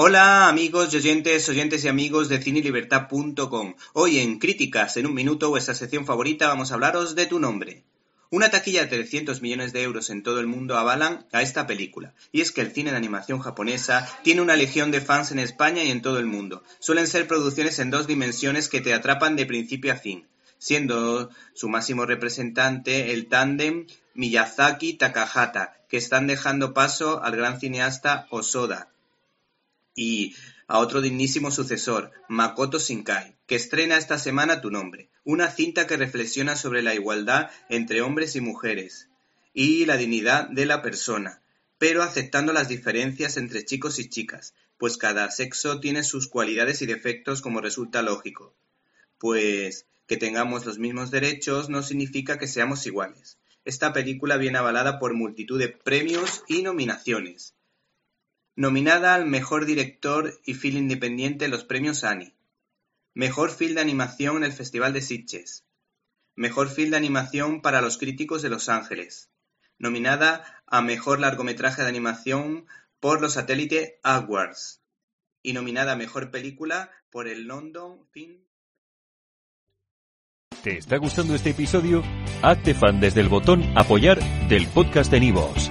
Hola amigos y oyentes, oyentes y amigos de cinelibertad.com. Hoy en Críticas en un minuto, vuestra sección favorita, vamos a hablaros de tu nombre. Una taquilla de 300 millones de euros en todo el mundo avalan a esta película. Y es que el cine de animación japonesa tiene una legión de fans en España y en todo el mundo. Suelen ser producciones en dos dimensiones que te atrapan de principio a fin, siendo su máximo representante el tándem Miyazaki-Takahata, que están dejando paso al gran cineasta Osoda, y a otro dignísimo sucesor, Makoto Shinkai, que estrena esta semana Tu Nombre, una cinta que reflexiona sobre la igualdad entre hombres y mujeres y la dignidad de la persona, pero aceptando las diferencias entre chicos y chicas, pues cada sexo tiene sus cualidades y defectos como resulta lógico. Pues que tengamos los mismos derechos no significa que seamos iguales. Esta película viene avalada por multitud de premios y nominaciones Nominada al Mejor Director y Film Independiente en los Premios Annie. Mejor Film de Animación en el Festival de Sitges. Mejor Film de Animación para los Críticos de Los Ángeles. Nominada a Mejor Largometraje de Animación por los Satélite Awards. Y nominada a Mejor Película por el London Film. ¿Te está gustando este episodio? Hazte fan desde el botón Apoyar del podcast de Nivos.